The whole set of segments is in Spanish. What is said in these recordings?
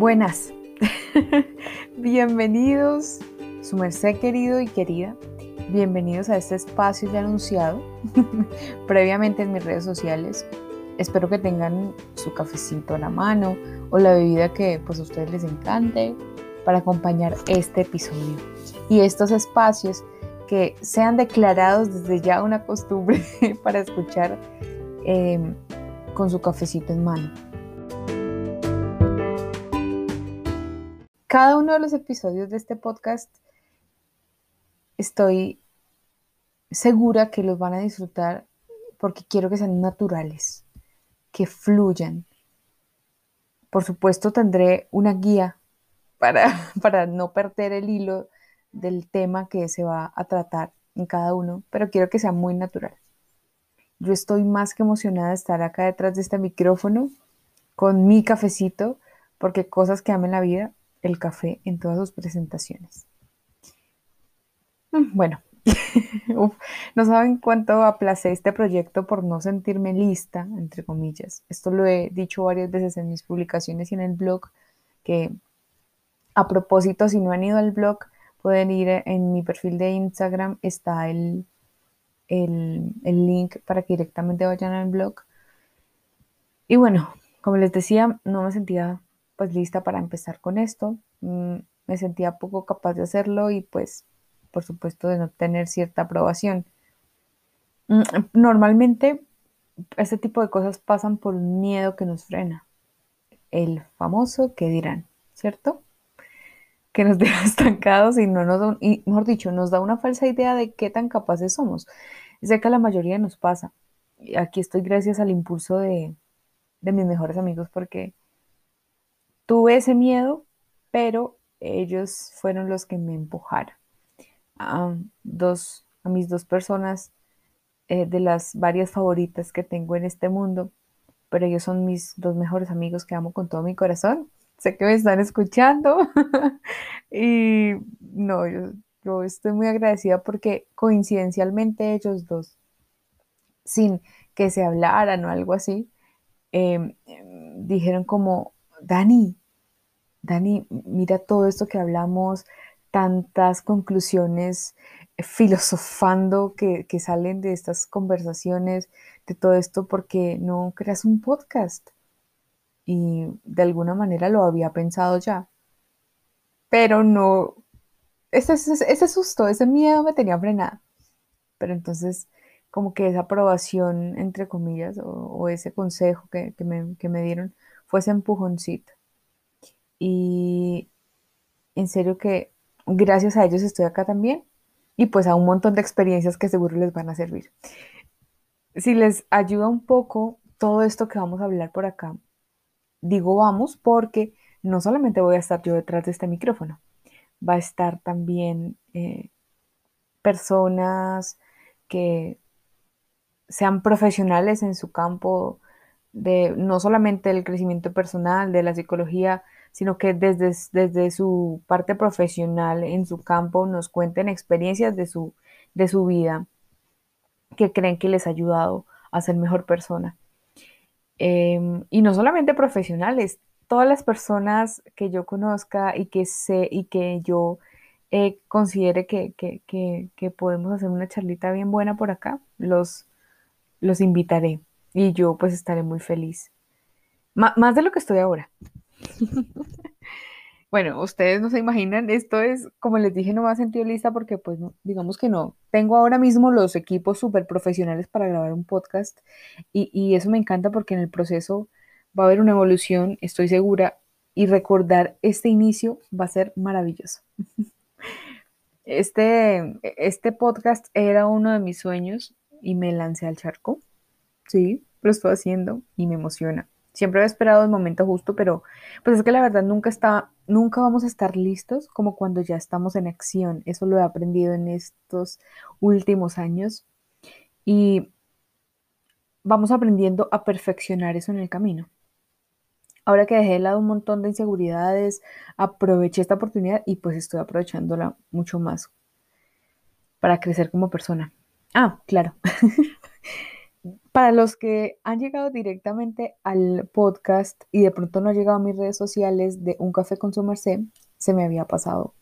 Buenas, bienvenidos, su merced querido y querida, bienvenidos a este espacio ya anunciado previamente en mis redes sociales. Espero que tengan su cafecito a la mano o la bebida que pues a ustedes les encante para acompañar este episodio. Y estos espacios que sean declarados desde ya una costumbre para escuchar em, con su cafecito en mano. Cada uno de los episodios de este podcast estoy segura que los van a disfrutar porque quiero que sean naturales, que fluyan. Por supuesto tendré una guía para, para no perder el hilo del tema que se va a tratar en cada uno, pero quiero que sea muy natural. Yo estoy más que emocionada de estar acá detrás de este micrófono con mi cafecito, porque cosas que amen la vida el café en todas sus presentaciones. Mm, bueno, no saben cuánto aplacé este proyecto por no sentirme lista, entre comillas. Esto lo he dicho varias veces en mis publicaciones y en el blog, que a propósito, si no han ido al blog, pueden ir en mi perfil de Instagram, está el, el, el link para que directamente vayan al blog. Y bueno, como les decía, no me sentía pues lista para empezar con esto. Mm, me sentía poco capaz de hacerlo y pues por supuesto de no tener cierta aprobación. Mm, normalmente este tipo de cosas pasan por un miedo que nos frena. El famoso que dirán, ¿cierto? Que nos deja estancados y no nos da, y mejor dicho, nos da una falsa idea de qué tan capaces somos. Sé que a la mayoría nos pasa. Y aquí estoy gracias al impulso de, de mis mejores amigos porque Tuve ese miedo, pero ellos fueron los que me empujaron. A, dos, a mis dos personas eh, de las varias favoritas que tengo en este mundo, pero ellos son mis dos mejores amigos que amo con todo mi corazón. Sé que me están escuchando y no, yo, estoy muy agradecida porque coincidencialmente ellos dos, sin que se hablaran o algo así, em, em, dijeron como, Dani, Dani, mira todo esto que hablamos, tantas conclusiones eh, filosofando que, salen de estas conversaciones, de todo esto, porque no creas un podcast. Y de alguna manera lo había pensado ya. Pero no, ese, ese, susto, ese miedo me tenía frenada. Pero entonces, como que esa aprobación, entre comillas, o, ese consejo que, me, que me dieron, fue ese empujoncito y en serio que gracias a ellos estoy acá también y pues a un montón de experiencias que seguro les van a servir. Si les ayuda un poco todo esto que vamos a hablar por acá, digo vamos porque no solamente voy a estar yo detrás de este micrófono, va a estar también eh, personas que sean profesionales en su campo de no solamente el crecimiento personal, de la psicología, sino que desde, desde su parte profesional en su campo nos cuenten experiencias de su, de su vida que creen que les ha ayudado a ser mejor persona. Em, y no solamente profesionales, todas las personas que yo conozca y que sé y que yo eh, considere que, que, podemos hacer una charlita bien buena por acá, los, los invitaré y yo pues estaré muy feliz. más de lo que estoy ahora. Bueno, ustedes no se imaginan, esto es, como les dije, no me ha sentido lista porque pues digamos que no. Tengo ahora mismo los equipos súper profesionales para grabar un podcast y, y eso me encanta porque en el proceso va a haber una evolución, estoy segura, y recordar este inicio va a ser maravilloso. Este, este podcast era uno de mis sueños y me lancé al charco. Sí, lo estoy haciendo y me emociona. Siempre he esperado el momento justo, pero pues es que la verdad nunca está, nunca vamos a estar listos como cuando ya estamos en acción. Eso lo he aprendido en estos últimos años y vamos aprendiendo a perfeccionar eso en el camino. Ahora que dejé de lado un montón de inseguridades, aproveché esta oportunidad y pues estoy aprovechándola mucho más para crecer como persona. Ah, claro. Para los que han llegado directamente al podcast y de pronto no han llegado a mis redes sociales de Un Café con su Merced, se me había pasado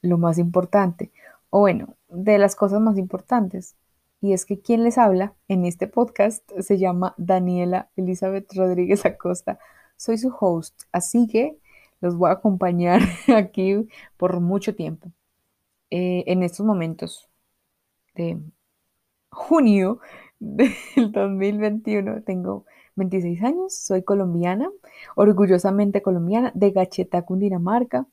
lo más importante, o bueno, de las cosas más importantes. Y es que quien les habla en este podcast se llama Daniela Elizabeth Rodríguez Acosta. Soy su host, así que los voy a acompañar aquí por mucho tiempo. Eh, en estos momentos de junio del 2021 tengo 26 años, soy colombiana, orgullosamente colombiana, de Gacheta, Cundinamarca,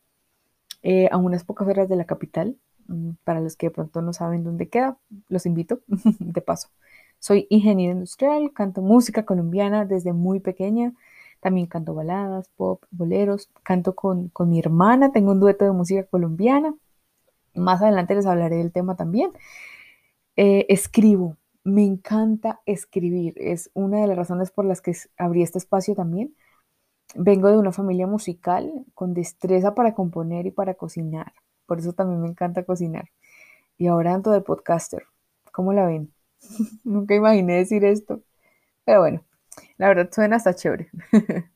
eh, a unas pocas horas de la capital. Mm, para los que de pronto no saben dónde queda, los invito de paso. Soy ingeniero industrial, canto música colombiana desde muy pequeña. También canto baladas, pop, boleros. Canto con, con mi hermana, tengo un dueto de música colombiana. Más adelante les hablaré del tema también. Eh, escribo, me encanta escribir. Es una de las razones por las que abrí este espacio también. Vengo de una familia musical con destreza para componer y para cocinar. Por eso también me encanta cocinar. Y ahora ando de podcaster. ¿Cómo la ven? Nunca imaginé decir esto. Pero bueno, la verdad suena hasta chévere.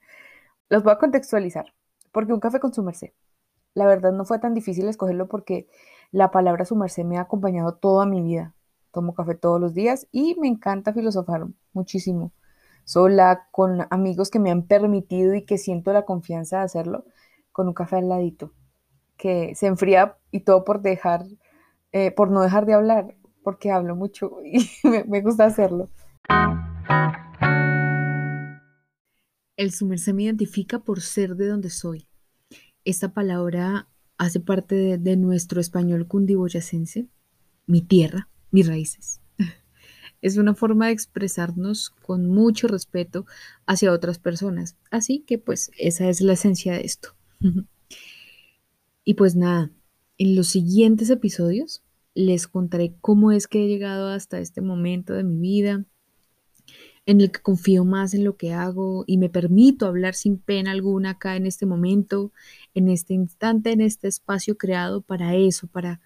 Los voy a contextualizar. Porque un café con su merced. La verdad no fue tan difícil escogerlo porque la palabra su merced me ha acompañado toda mi vida. Tomo café todos los días y me encanta filosofar muchísimo. Sola, con amigos que me han permitido y que siento la confianza de hacerlo, con un café al ladito, que se enfría y todo por dejar, eh, por no dejar de hablar, porque hablo mucho y me, gusta hacerlo. El sumer se me identifica por ser de donde soy. Esta palabra hace parte de, de nuestro español cundiboyacense, mi tierra, mis raíces. Es una forma de expresarnos con mucho respeto hacia otras personas. Así que pues esa es la esencia de esto. Y pues nada, en los siguientes episodios les contaré cómo es que he llegado hasta este momento de mi vida, en el que confío más en lo que hago y me permito hablar sin pena alguna acá en este momento, en este instante, en este espacio creado para eso, para,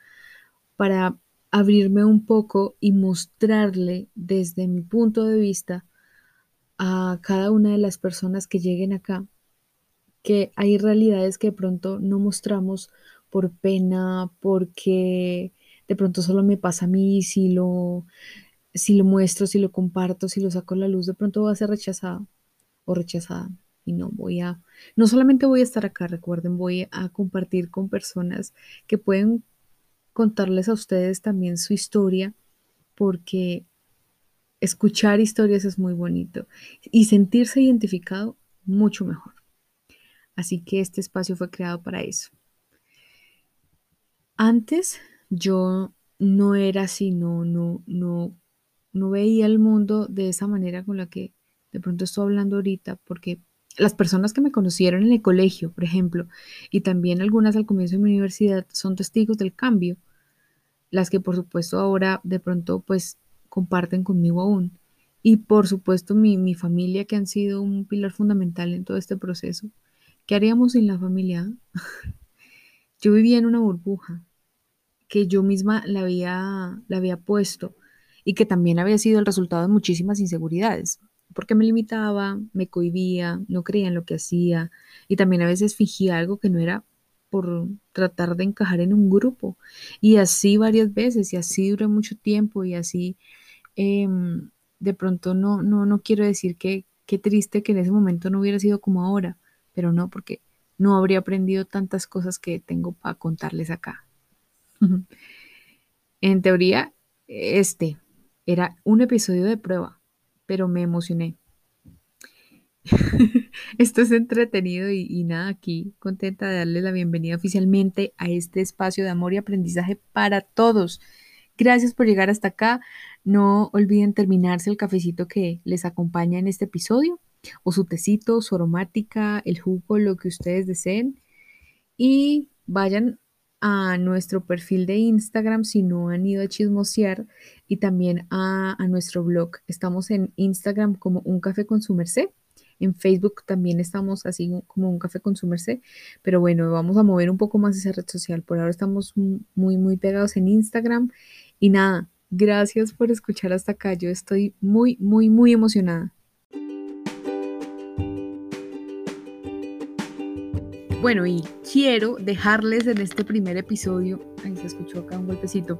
para abrirme un poco y mostrarle desde mi punto de vista a cada una de las personas que lleguen acá que hay realidades que de pronto no mostramos por pena, porque de pronto solo me pasa a mí, si lo, si lo muestro, si lo comparto, si lo saco a la luz, de pronto voy a ser rechazada o rechazada. Y no voy a, no solamente voy a estar acá, recuerden, voy a compartir con personas que pueden contarles a ustedes también su historia, porque escuchar historias es muy bonito y sentirse identificado mucho mejor. Así que este espacio fue creado para eso. Antes yo no era así, no, no, no, no veía el mundo de esa manera con la que de pronto estoy hablando ahorita, porque las personas que me conocieron en el colegio, por ejemplo, y también algunas al comienzo de mi universidad, son testigos del cambio, las que por supuesto ahora de pronto pues comparten conmigo aún. Y por supuesto mi, mi familia que han sido un pilar fundamental en todo este proceso. ¿Qué haríamos sin la familia? yo vivía en una burbuja que yo misma la había, la había puesto y que también había sido el resultado de muchísimas inseguridades, porque me limitaba, me cohibía, no creía en lo que hacía y también a veces fingía algo que no era por tratar de encajar en un grupo. Y así varias veces, y así duré mucho tiempo, y así em, de pronto no, no, no quiero decir que qué triste que en ese momento no hubiera sido como ahora, pero no, porque no habría aprendido tantas cosas que tengo para contarles acá. en teoría, este era un episodio de prueba, pero me emocioné. Esto es entretenido y, nada, aquí contenta de darle la bienvenida oficialmente a este espacio de amor y aprendizaje para todos. Gracias por llegar hasta acá. No olviden terminarse el cafecito que les acompaña en este episodio o su tecito, su aromática, el jugo, lo que ustedes deseen. Y vayan a nuestro perfil de Instagram si no han ido a chismosear y también a, a nuestro blog. Estamos en Instagram como un café con su merced. En Facebook también estamos así como un café con su merced. Pero bueno, vamos a mover un poco más esa red social. Por ahora estamos muy, muy pegados en Instagram. Y nada, Gracias por escuchar hasta acá. Yo estoy muy, muy, muy emocionada. Bueno, y quiero dejarles en este primer episodio, ahí se escuchó acá un golpecito,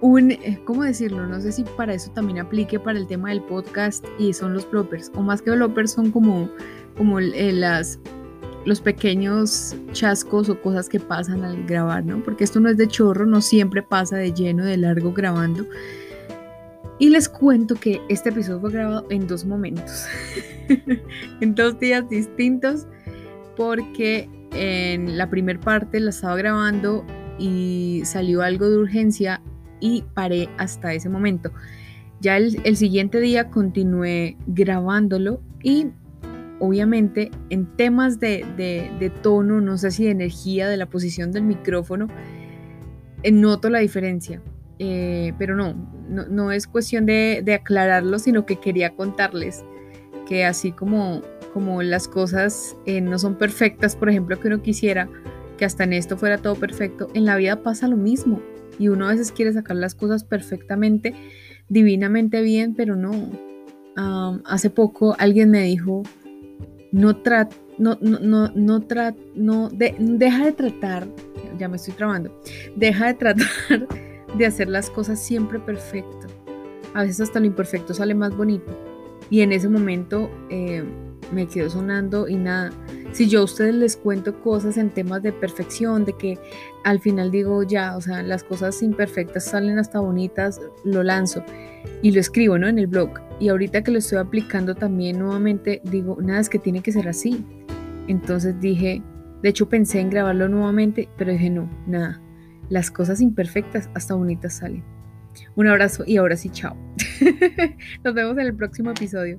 un, eh, ¿cómo decirlo? No sé si para eso también aplique para el tema del podcast y son los bloopers, o más que bloopers son como, como eh, las, los pequeños chascos o cosas que pasan al grabar, ¿no? Porque esto no es de chorro, no siempre pasa de lleno, de largo grabando. Y les cuento que este episodio fue grabado en dos momentos, en dos días distintos porque en la primera parte la estaba grabando y salió algo de urgencia y paré hasta ese momento. Ya el, siguiente día continué grabándolo y obviamente en temas de, tono, no sé si de energía, de la posición del micrófono, eh, noto la diferencia. Eh, pero no, no, es cuestión de, de aclararlo, sino que quería contarles que así como como las cosas eh, no son perfectas, por ejemplo, que uno quisiera que hasta en esto fuera todo perfecto, en la vida pasa lo mismo y uno a veces quiere sacar las cosas perfectamente, divinamente bien, pero no. hace poco alguien me dijo, no tra no, no, no, no, no deja de tratar, ya me estoy trabando, deja de tratar de hacer las cosas siempre perfecto. A veces hasta lo imperfecto sale más bonito. Y en ese momento eh, me quedó sonando y nada. Si yo a ustedes les cuento cosas en temas de perfección, de que al final digo ya, o sea, las cosas imperfectas salen hasta bonitas, lo lanzo y lo escribo, ¿no? En el blog. Y ahorita que lo estoy aplicando también nuevamente, digo, nada, es que tiene que ser así. Entonces dije, de hecho pensé en grabarlo nuevamente, pero dije, no, nada, las cosas imperfectas hasta bonitas salen. Un abrazo y ahora sí, chao. Nos vemos en el próximo episodio.